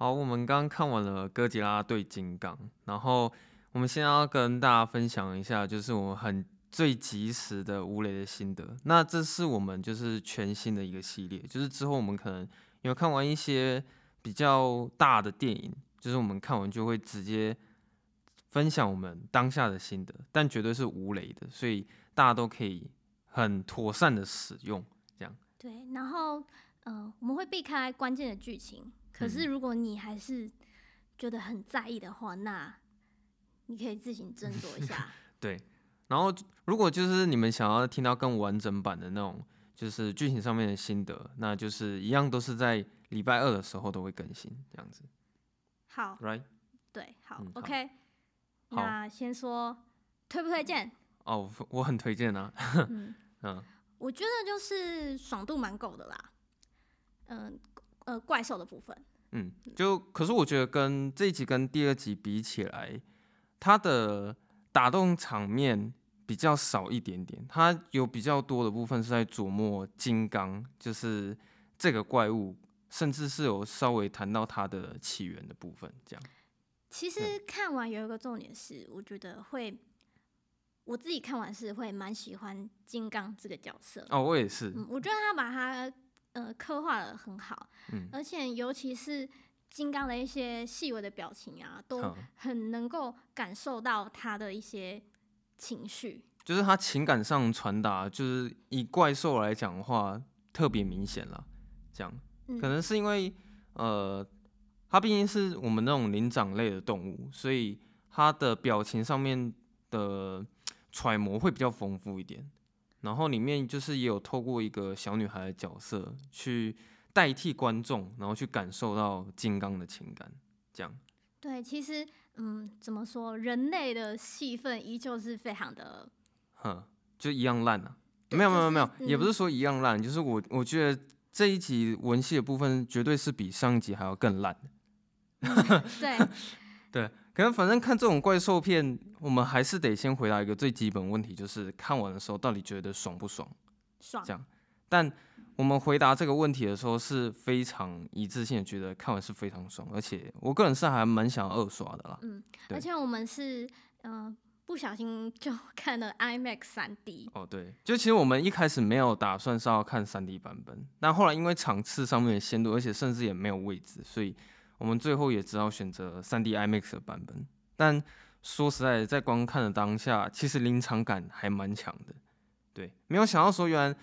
好，我们刚刚看完了哥吉拉对金刚，然后我们现在要跟大家分享一下，就是我们很最及时的吴磊的心得。那这是我们就是全新的一个系列，就是之后我们可能有看完一些比较大的电影，就是我们看完就会直接分享我们当下的心得，但绝对是吴磊的，所以大家都可以很妥善的使用，这样。对，然后呃，我们会避开关键的剧情。可是，如果你还是觉得很在意的话，嗯、那你可以自行斟酌一下。对，然后如果就是你们想要听到更完整版的那种，就是剧情上面的心得，那就是一样都是在礼拜二的时候都会更新这样子。好，Right？对，好，嗯、OK 好。那先说推不推荐？哦，我很推荐啊。嗯 嗯，我觉得就是爽度蛮够的啦。嗯。呃，怪兽的部分，嗯，就可是我觉得跟这一集跟第二集比起来，它的打动场面比较少一点点，它有比较多的部分是在琢磨金刚，就是这个怪物，甚至是有稍微谈到它的起源的部分，这样。其实看完有一个重点是，我觉得会，我自己看完是会蛮喜欢金刚这个角色。哦，我也是，嗯，我觉得他把他。呃，刻画的很好，嗯，而且尤其是金刚的一些细微的表情啊，都很能够感受到他的一些情绪，就是他情感上传达，就是以怪兽来讲的话，特别明显了。这样，可能是因为呃，它毕竟是我们那种灵长类的动物，所以他的表情上面的揣摩会比较丰富一点。然后里面就是也有透过一个小女孩的角色去代替观众，然后去感受到金刚的情感，这样。对，其实嗯，怎么说，人类的戏份依旧是非常的，哼，就一样烂啊。没有没有没有，也不是说一样烂，就是我我觉得这一集文戏的部分绝对是比上一集还要更烂。对对。可能反正看这种怪兽片，我们还是得先回答一个最基本问题，就是看完的时候到底觉得爽不爽？爽。这样，但我们回答这个问题的时候是非常一致性的，觉得看完是非常爽，而且我个人是还蛮想二刷的啦。嗯，而且我们是嗯、呃、不小心就看了 IMAX 3D。哦，对，就其实我们一开始没有打算是要看 3D 版本，但后来因为场次上面的限度，而且甚至也没有位置，所以。我们最后也只好选择 3D IMAX 的版本，但说实在，在观看的当下，其实临场感还蛮强的。对，没有想到说，原来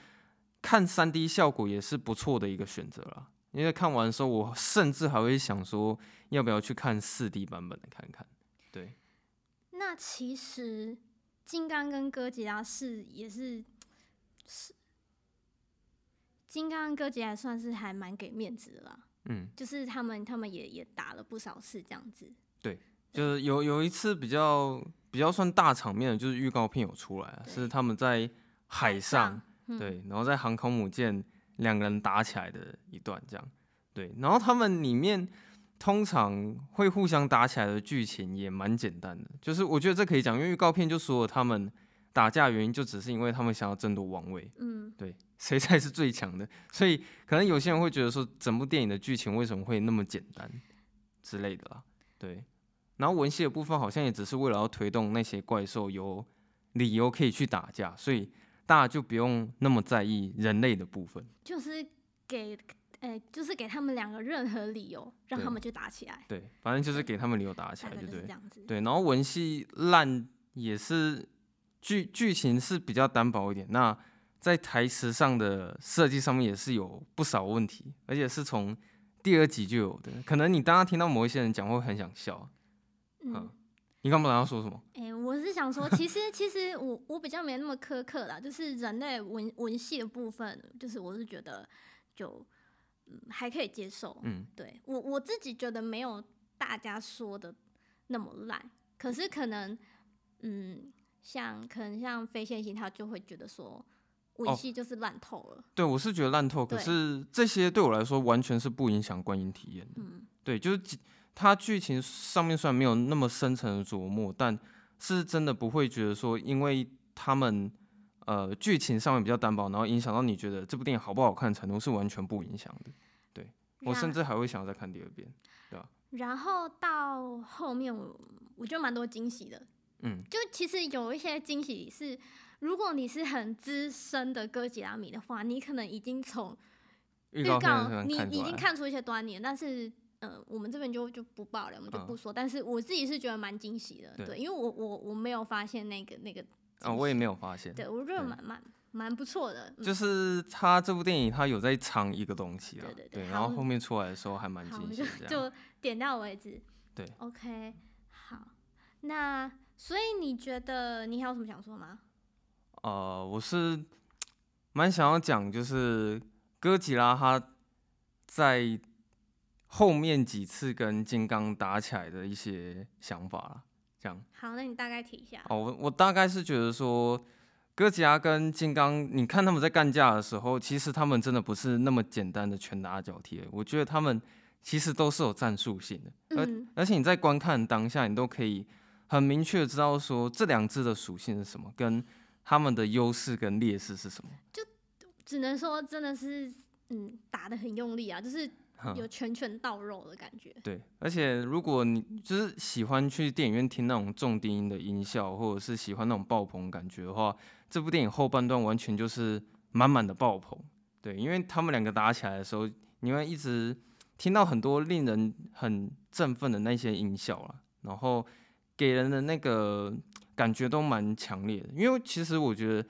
看 3D 效果也是不错的一个选择啦。因为看完的时候，我甚至还会想说，要不要去看 4D 版本的看看。对，那其实金刚跟哥吉拉是也是是，金刚哥吉拉算是还蛮给面子的啦。嗯，就是他们，他们也也打了不少次这样子。对，就是有有一次比较比较算大场面的，就是预告片有出来，是他们在海上，对，然后在航空母舰两个人打起来的一段这样。对，然后他们里面通常会互相打起来的剧情也蛮简单的，就是我觉得这可以讲，因为预告片就说了他们打架原因就只是因为他们想要争夺王位。嗯，对。谁才是最强的？所以可能有些人会觉得说，整部电影的剧情为什么会那么简单之类的啦。对，然后文戏的部分好像也只是为了要推动那些怪兽有理由可以去打架，所以大家就不用那么在意人类的部分。就是给，欸、就是给他们两个任何理由让他们去打起来。对，对，反正就是给他们理由打起来，对不对？这样子。对，然后文戏烂也是剧剧情是比较单薄一点。那在台词上的设计上面也是有不少问题，而且是从第二集就有的。可能你当刚听到某一些人讲会很想笑。嗯，你刚刚要说什么？哎、欸，我是想说，其实其实我我比较没那么苛刻啦，就是人类文文戏的部分，就是我是觉得就嗯还可以接受。嗯，对我我自己觉得没有大家说的那么烂，可是可能嗯像可能像非线性他就会觉得说。文戏就是烂透了。哦，对，我是觉得烂透。可是这些对我来说完全是不影响观影体验的。嗯，对，就是它剧情上面虽然没有那么深层的琢磨，但是真的不会觉得说，因为他们呃剧情上面比较单薄，然后影响到你觉得这部电影好不好看的程度是完全不影响的。对，我甚至还会想要再看第二遍，对吧？然后到后面我我觉得蛮多惊喜的，嗯，就其实有一些惊喜是，如果你是很资深的哥吉拉迷的话，你可能已经从预告你已经看出一些端倪，但是。嗯，我们这边就就不爆了，我们就不说。嗯、但是我自己是觉得蛮惊喜的，对，对，因为我我我没有发现那个那个，啊、哦，我也没有发现。对，我觉得蛮蛮蛮不错的。就是他这部电影，他有在藏一个东西啊，对对对，对，然后后面出来的时候还蛮惊喜的，就点到为止。对，OK，好，那所以你觉得你还有什么想说吗？呃，我是蛮想要讲，就是哥吉拉他在。后面几次跟金刚打起来的一些想法啦，这样。好，那你大概提一下。哦，我我大概是觉得说，哥吉拉跟金刚，你看他们在干架的时候，其实他们真的不是那么简单的拳打脚踢。我觉得他们其实都是有战术性的，而、嗯、而且你在观看当下，你都可以很明确的知道说这两只的属性是什么，跟他们的优势跟劣势是什么。就只能说真的是，嗯，打得很用力啊，就是。有拳拳到肉的感觉。对，而且如果你就是喜欢去电影院听那种重低音的音效，或者是喜欢那种爆棚感觉的话，这部电影后半段完全就是满满的爆棚。对，因为他们两个打起来的时候，你会一直听到很多令人很振奋的那些音效啦，然后给人的那个感觉都蛮强烈的。因为其实我觉得，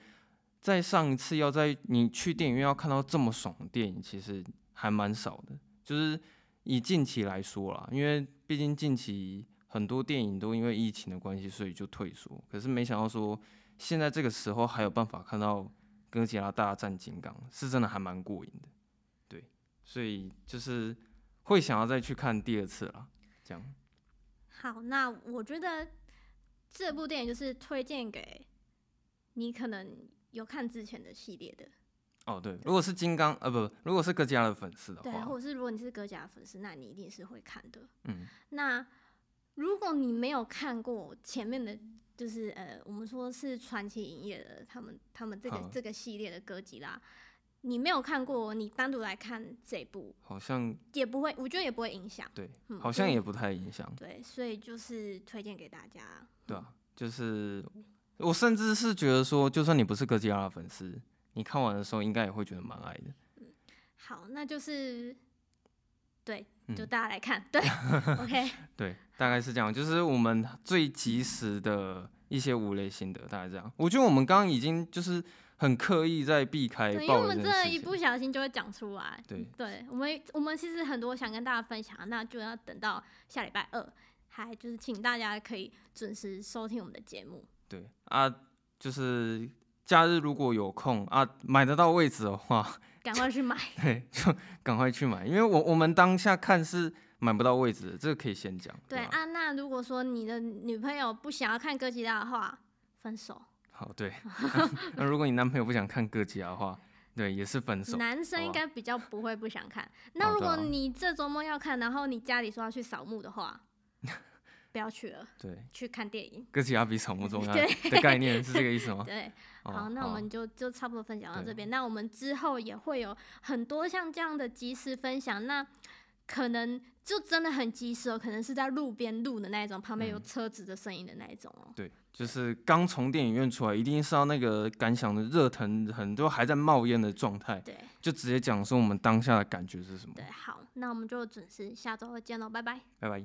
在上一次要在你去电影院要看到这么爽的电影，其实还蛮少的。就是以近期来说啦，因为毕竟近期很多电影都因为疫情的关系，所以就退缩。可是没想到说，现在这个时候还有办法看到哥吉拉大战金刚，是真的还蛮过瘾的。对，所以就是会想要再去看第二次啦。这样。好，那我觉得这部电影就是推荐给你，可能有看之前的系列的。哦，对，如果是金刚，呃，不，如果是哥吉拉的粉丝的话，对，或者是如果你是哥吉拉粉丝，那你一定是会看的。嗯，那如果你没有看过前面的，就是呃，我们说是传奇影业的，他们他们这个这个系列的哥吉拉，你没有看过，你单独来看这部，好像也不会，我觉得也不会影响。对，嗯，好像也不太影响。对，所以就是推荐给大家。对啊，就是我甚至是觉得说，就算你不是哥吉拉的粉丝。你看完的时候，应该也会觉得蛮爱的。嗯，好，那就是，对，就大家来看，嗯、对，OK，对，大概是这样，就是我们最及时的一些五雷心得，大概这样。我觉得我们刚刚已经就是很刻意在避开，因为我们真的，一不小心就会讲出来。对，对我们，我们其实很多想跟大家分享，那就要等到下礼拜二，还就是请大家可以准时收听我们的节目。对啊，就是。假日如果有空啊，买得到位置的话，赶快去买。对，就 赶快去买，因为我我们当下看是买不到位置的，这个可以先讲。对啊，那如果说你的女朋友不想要看哥吉拉的话，分手。好，对。那如果你男朋友不想看哥吉拉的话，对，也是分手。男生应该比较不会不想看。那如果你这周末要看，然后你家里说要去扫墓的话。不要去了，对，去看电影。哥吉拉比草木重 要的概念是这个意思吗？对，好，那我们就就差不多分享到这边。那我们之后也会有很多像这样的即时分享，那可能就真的很及时哦，可能是在路边录的那一种，旁边有车子的声音的那一种哦。对，就是刚从电影院出来，一定是要那个感想的热腾，很多还在冒烟的状态。对，就直接讲说我们当下的感觉是什么。对，好，那我们就准时下周二见喽，拜拜，拜拜。